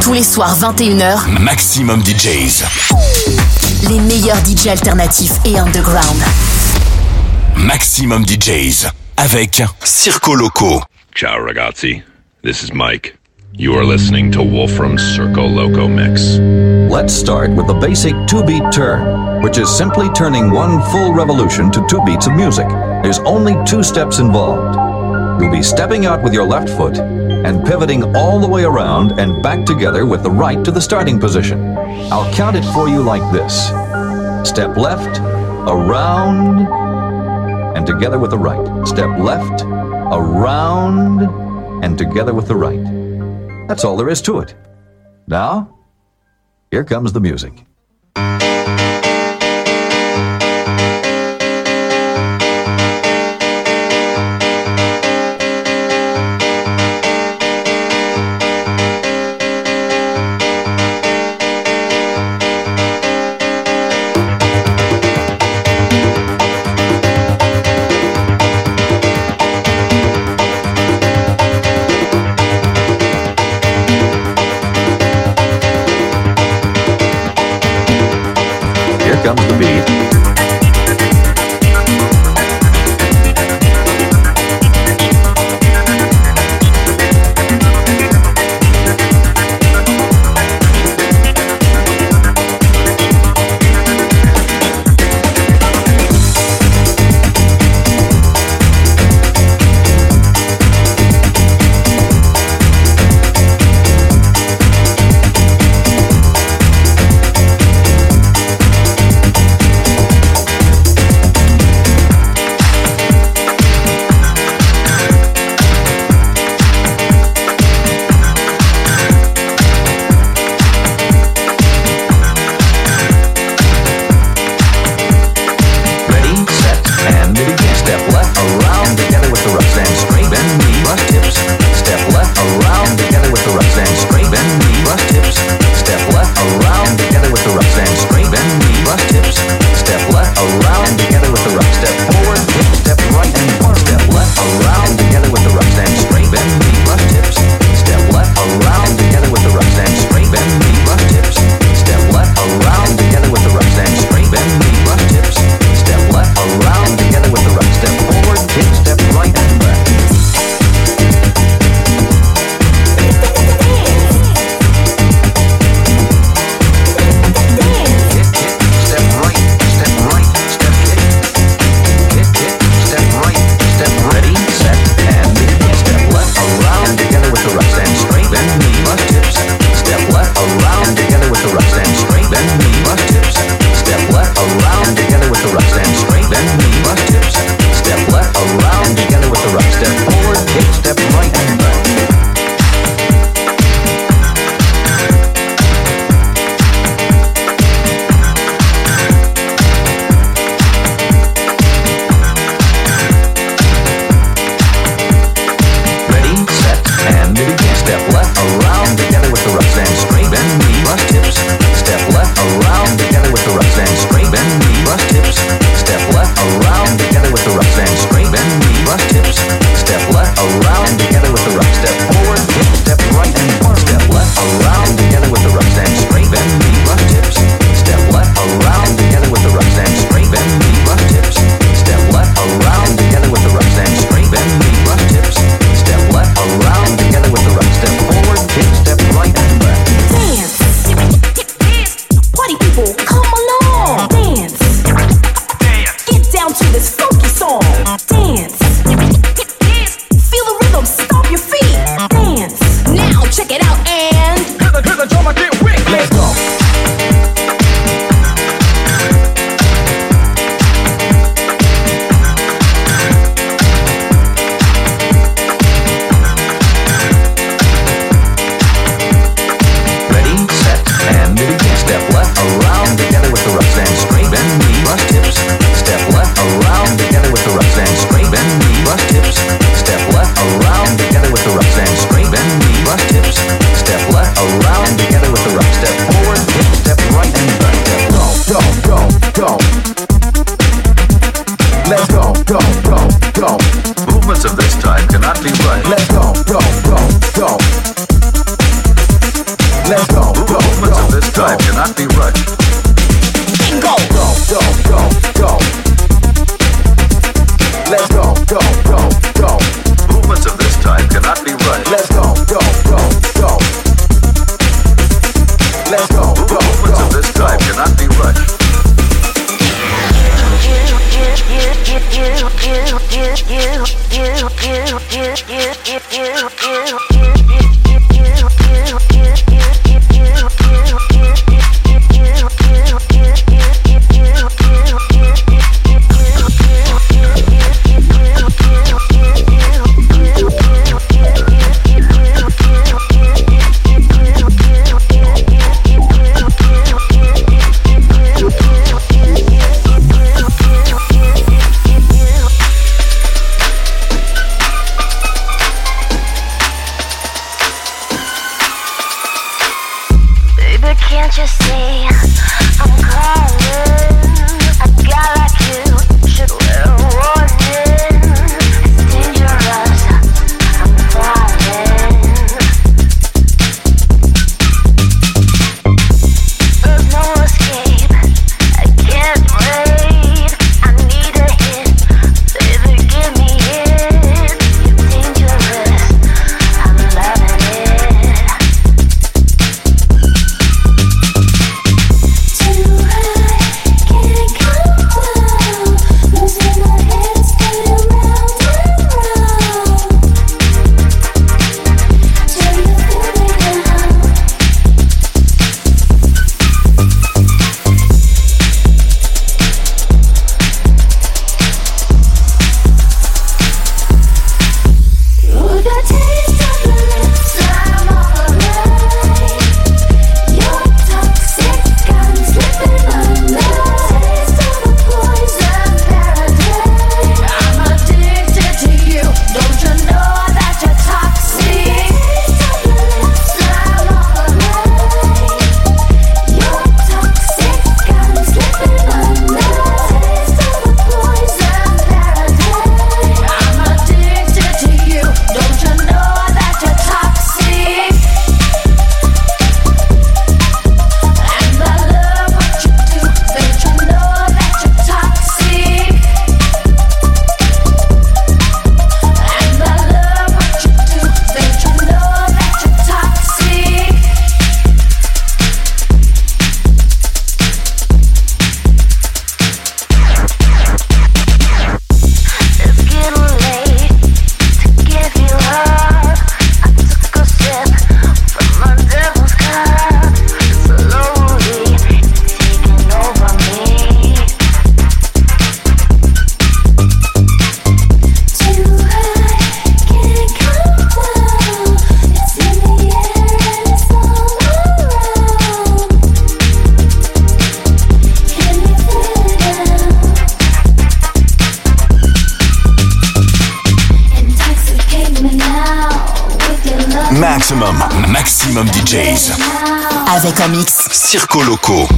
Tous les soirs 21h, Maximum DJs. les meilleurs DJ alternatifs et underground. Maximum DJs. Avec Circo Loco. Ciao, ragazzi. This is Mike. You are listening to Wolfram's Circo Loco Mix. Let's start with the basic two beat turn, which is simply turning one full revolution to two beats of music. There's only two steps involved. You'll be stepping out with your left foot and pivoting all the way around and back together with the right to the starting position. I'll count it for you like this step left, around, and together with the right. Step left, around, and together with the right. That's all there is to it. Now, here comes the music. circo locaux.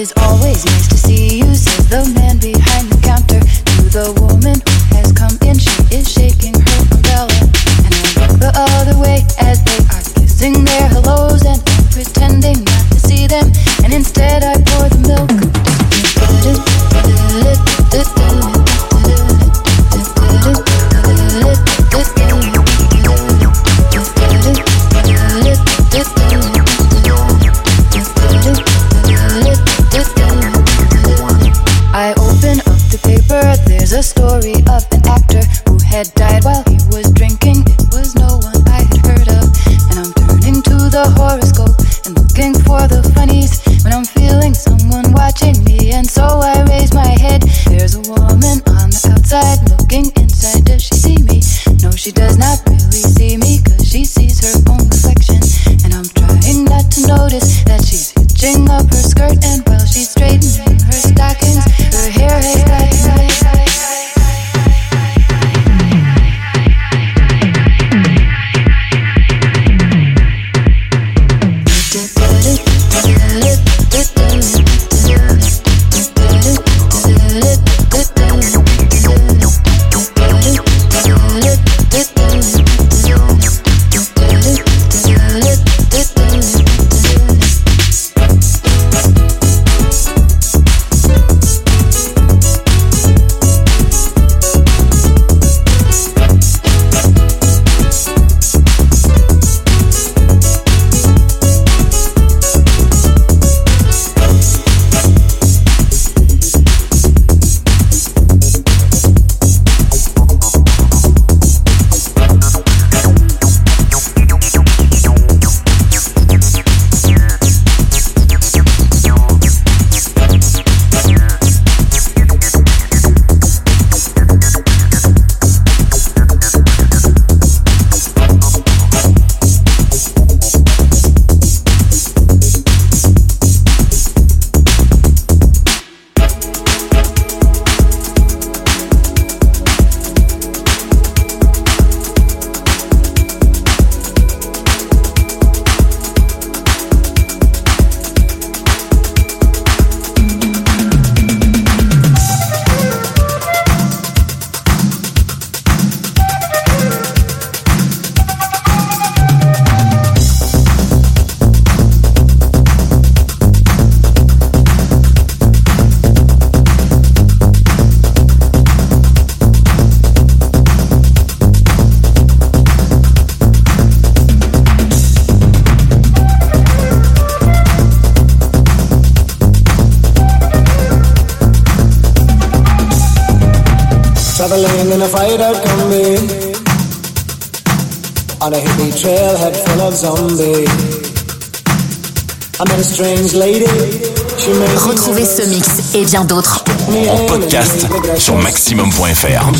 is always nice to see you, says the man behind the counter to the woman. Retrouvez ce mix et bien d'autres en podcast sur maximum.fr.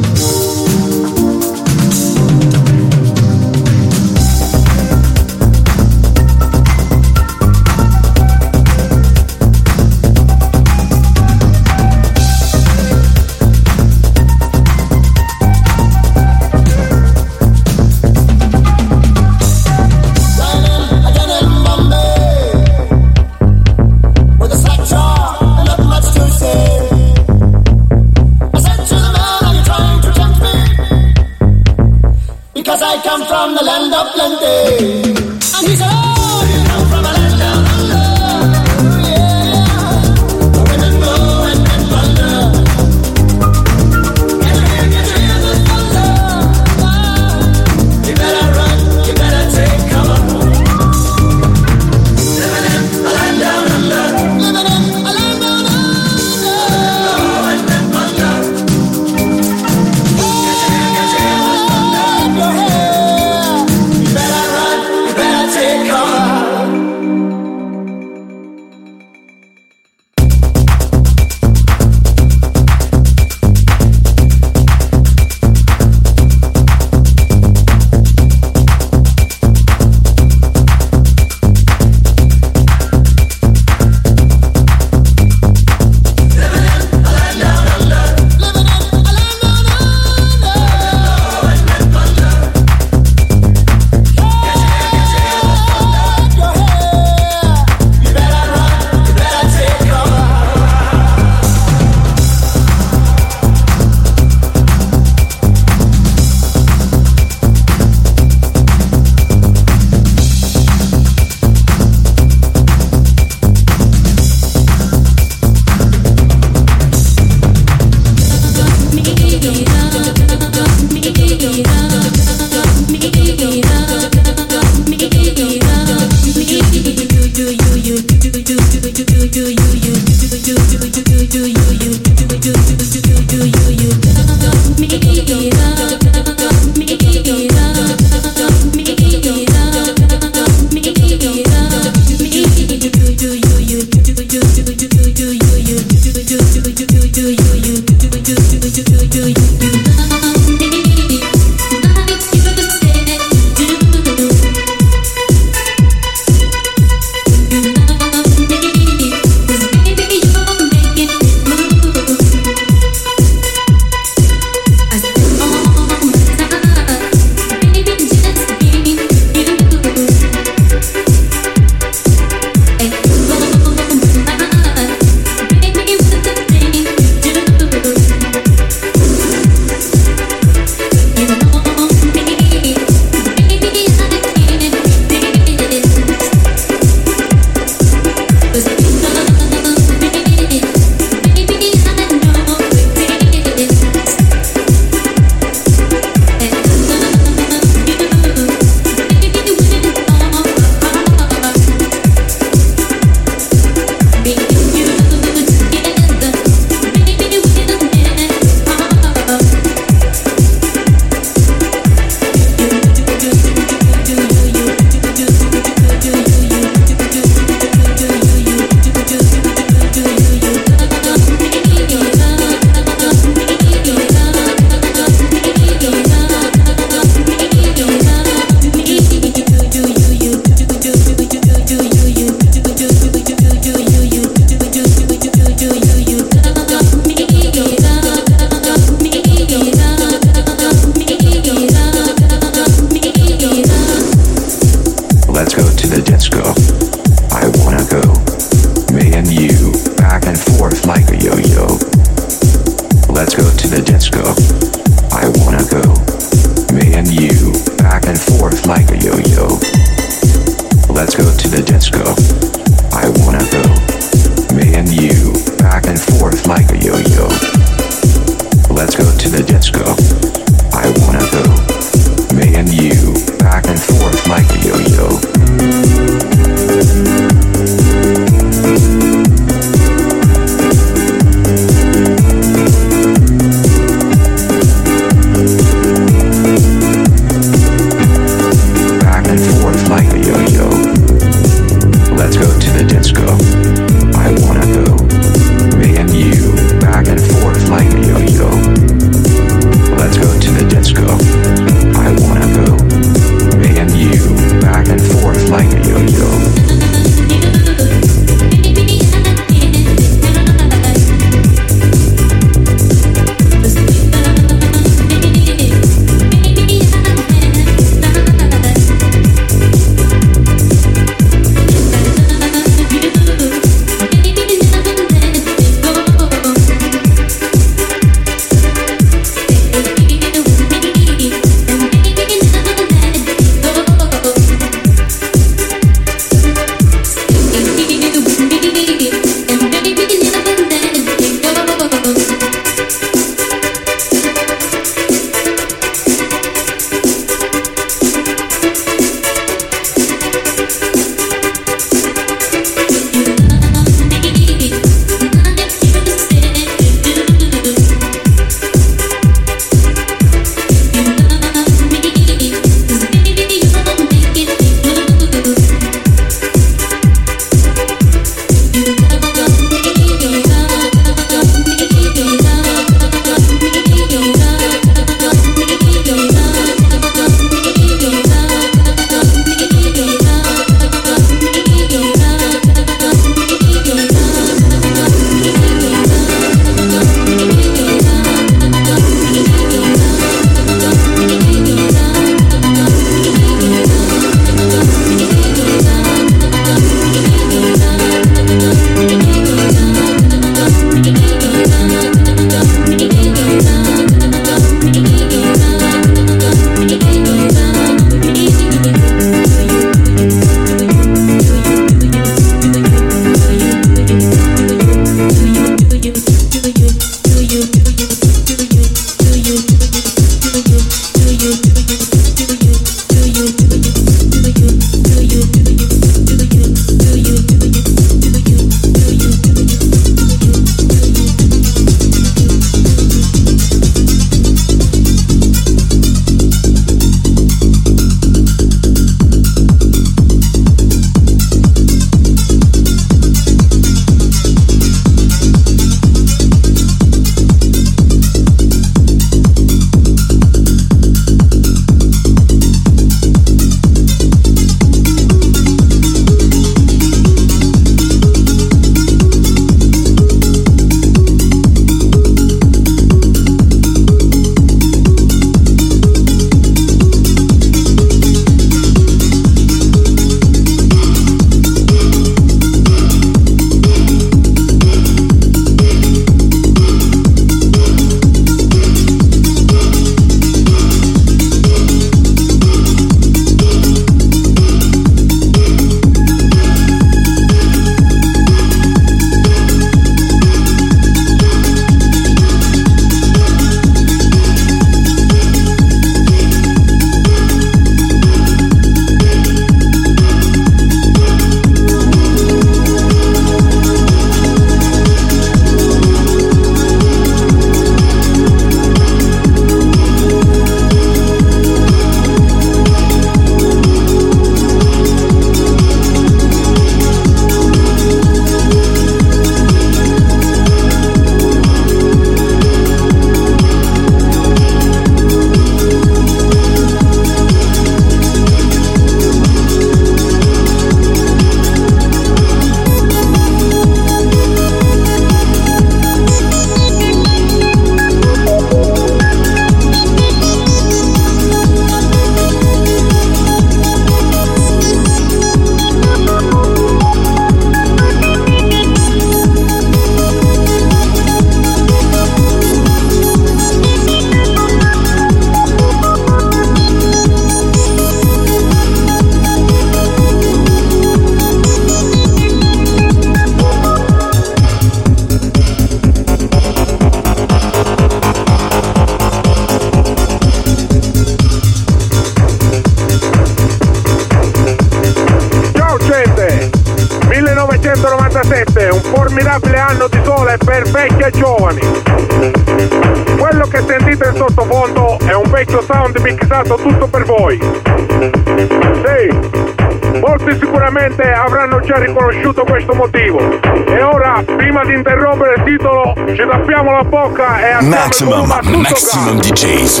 Maximum, maximum DJs.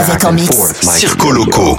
Avec en mix. Circo Loco.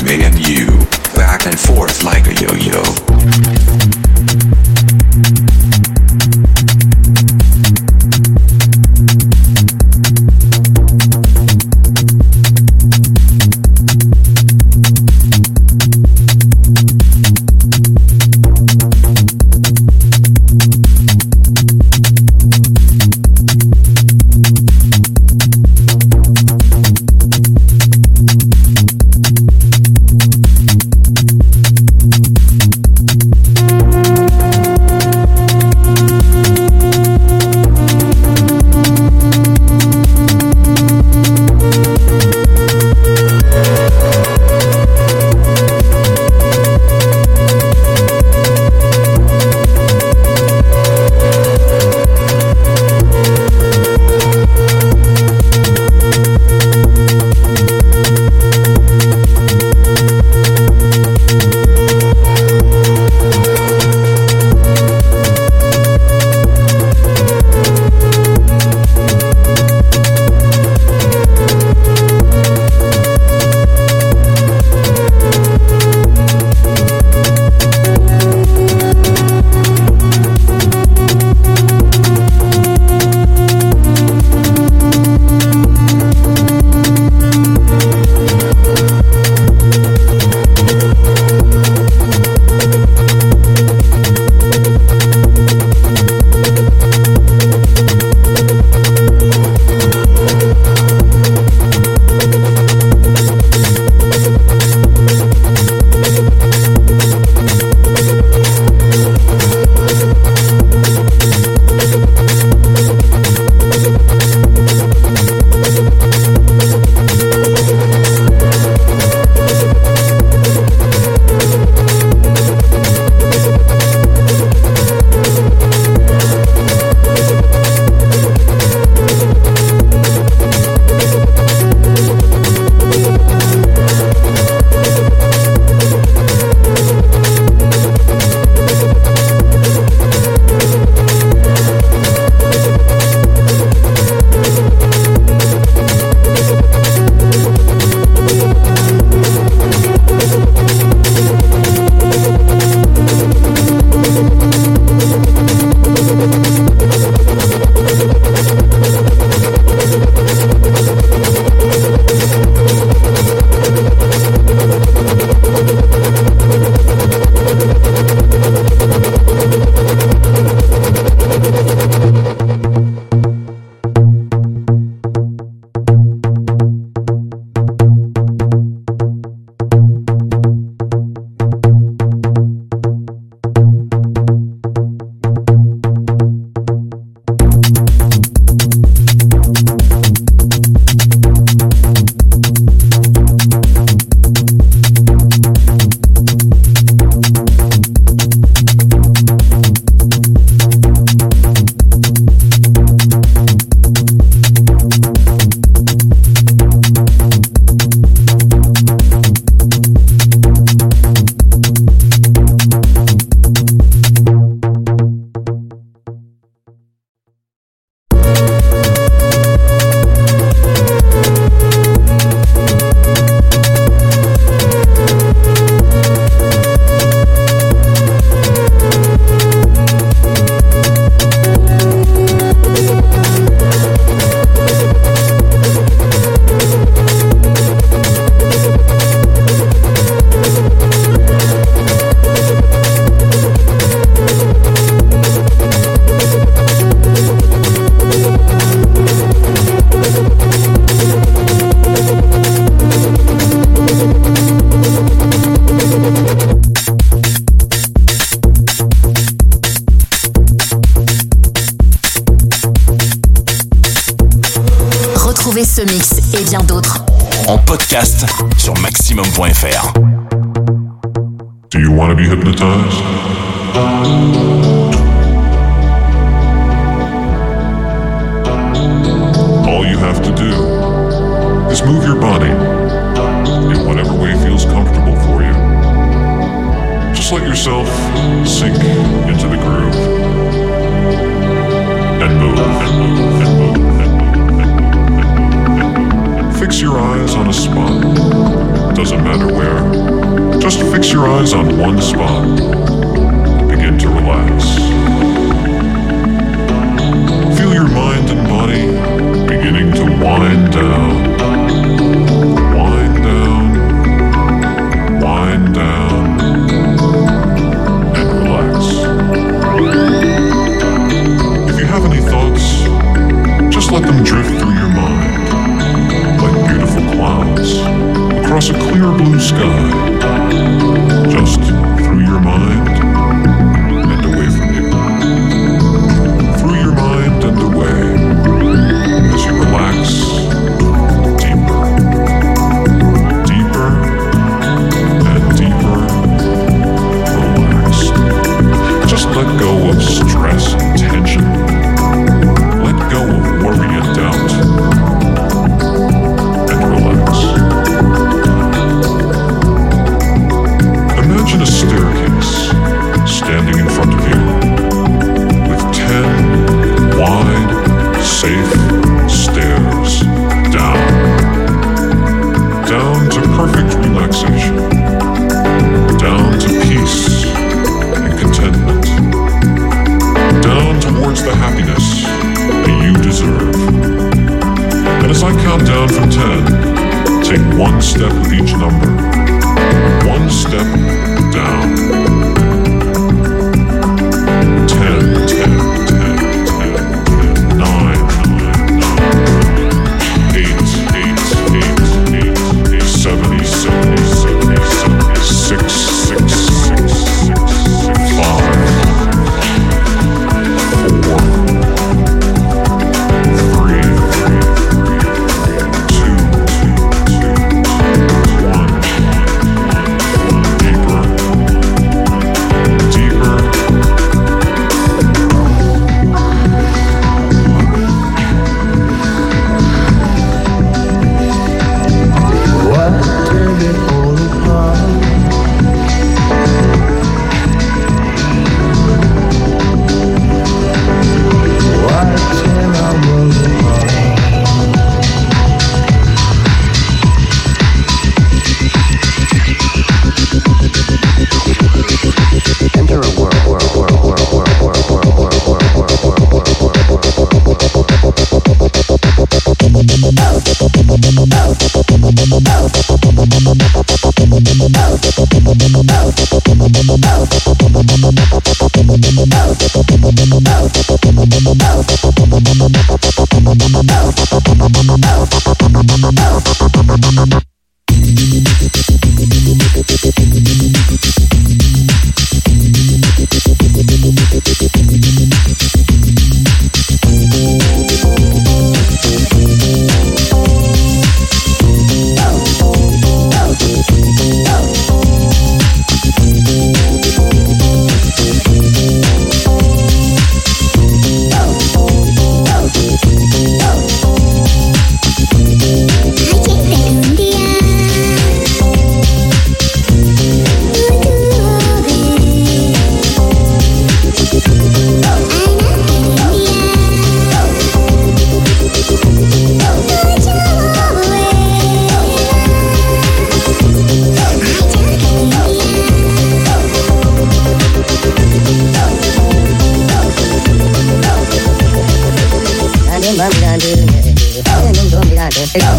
ce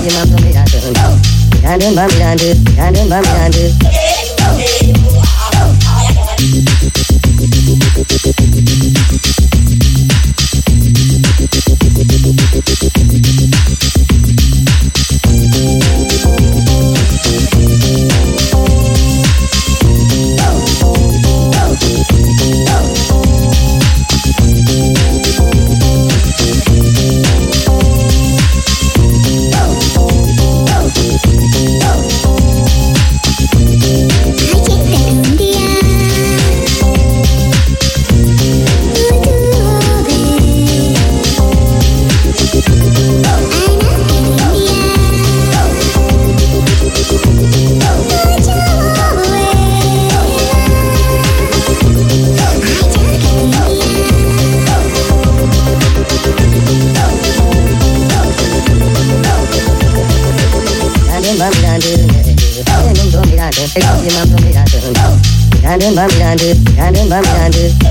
Behind him, behind him, behind him, behind him, behind him, behind him, behind him, behind him, behind him, behind him, behind him, behind him, And ben yandı, yandım ben yandı.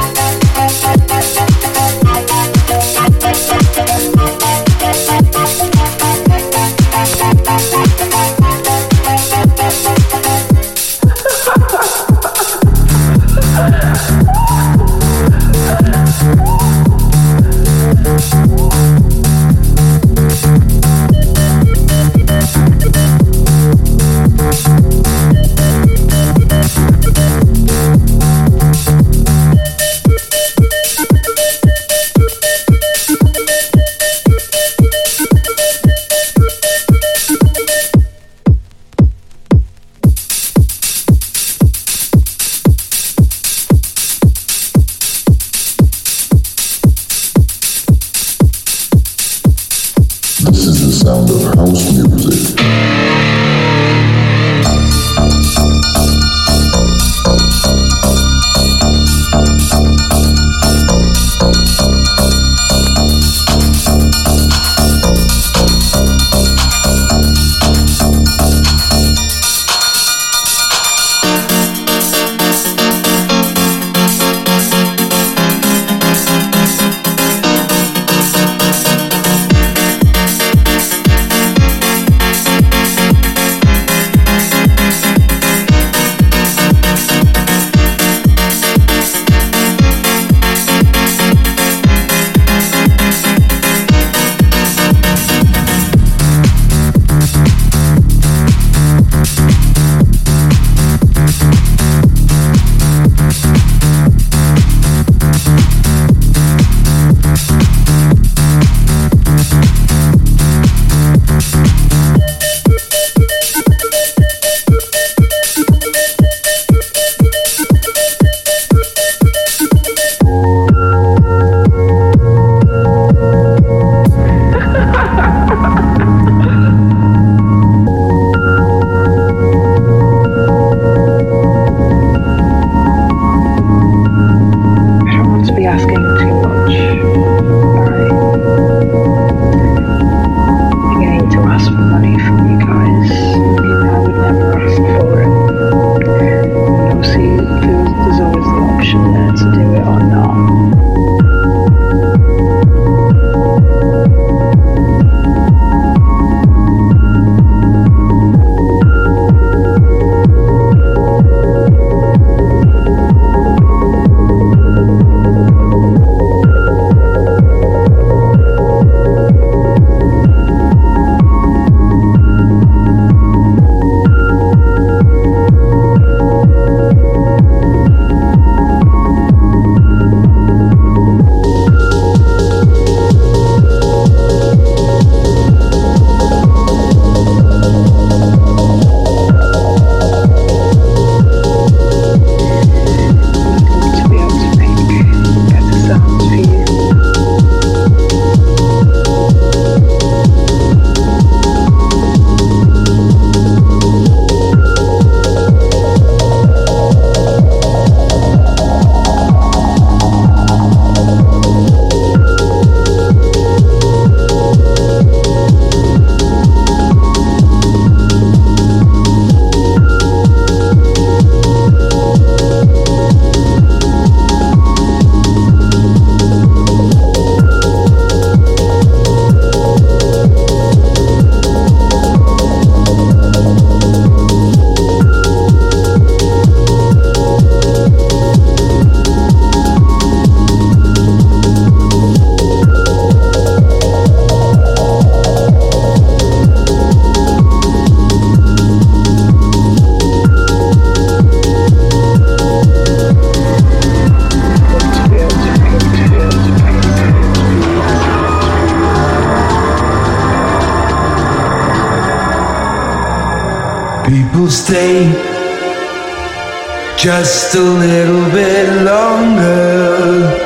just a little bit longer.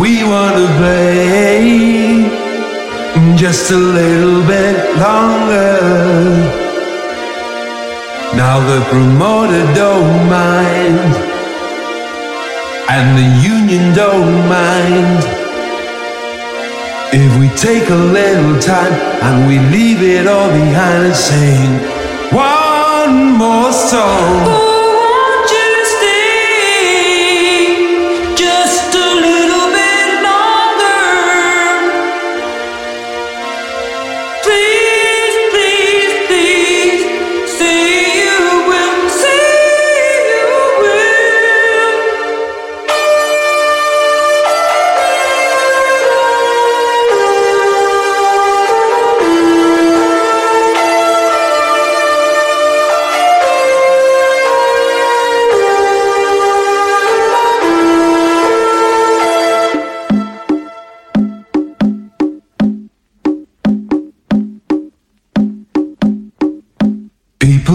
We want to play just a little bit longer. Now the promoter don't mind, and the union don't mind. If we take a little time and we leave it all behind and sing one more song.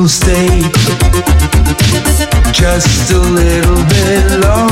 Stay just a little bit longer.